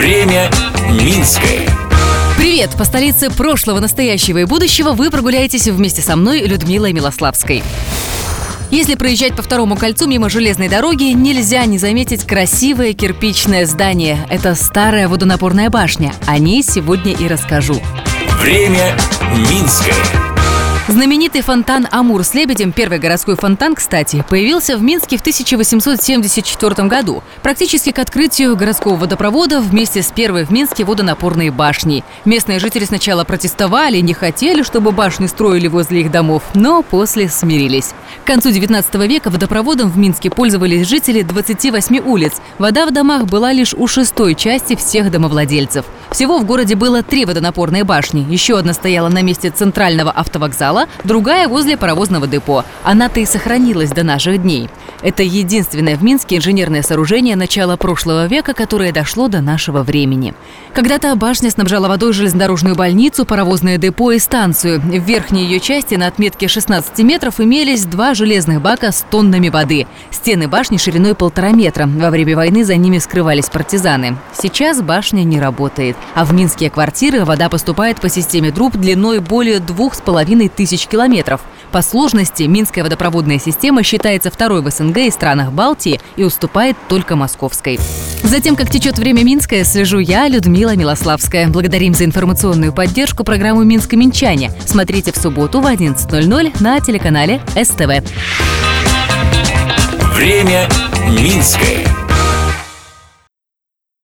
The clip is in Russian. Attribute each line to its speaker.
Speaker 1: Время Минское.
Speaker 2: Привет! По столице прошлого, настоящего и будущего вы прогуляетесь вместе со мной, Людмилой Милославской. Если проезжать по второму кольцу мимо железной дороги, нельзя не заметить красивое кирпичное здание. Это старая водонапорная башня. О ней сегодня и расскажу.
Speaker 1: Время Минское.
Speaker 2: Знаменитый фонтан «Амур» с лебедем, первый городской фонтан, кстати, появился в Минске в 1874 году, практически к открытию городского водопровода вместе с первой в Минске водонапорной башней. Местные жители сначала протестовали, не хотели, чтобы башни строили возле их домов, но после смирились. К концу 19 века водопроводом в Минске пользовались жители 28 улиц. Вода в домах была лишь у шестой части всех домовладельцев. Всего в городе было три водонапорные башни. Еще одна стояла на месте центрального автовокзала, вокзала, другая возле паровозного депо. Она-то и сохранилась до наших дней. Это единственное в Минске инженерное сооружение начала прошлого века, которое дошло до нашего времени. Когда-то башня снабжала водой железнодорожную больницу, паровозное депо и станцию. В верхней ее части на отметке 16 метров имелись два железных бака с тоннами воды. Стены башни шириной полтора метра. Во время войны за ними скрывались партизаны. Сейчас башня не работает. А в минские квартиры вода поступает по системе труб длиной более двух с половиной тысяч километров. По сложности Минская водопроводная система считается второй в СНГ и странах Балтии и уступает только московской. Затем, как течет время Минское, слежу я, Людмила Милославская. Благодарим за информационную поддержку программу «Минск-Минчане». Смотрите в субботу в 11.00 на телеканале СТВ.
Speaker 1: Время Минское.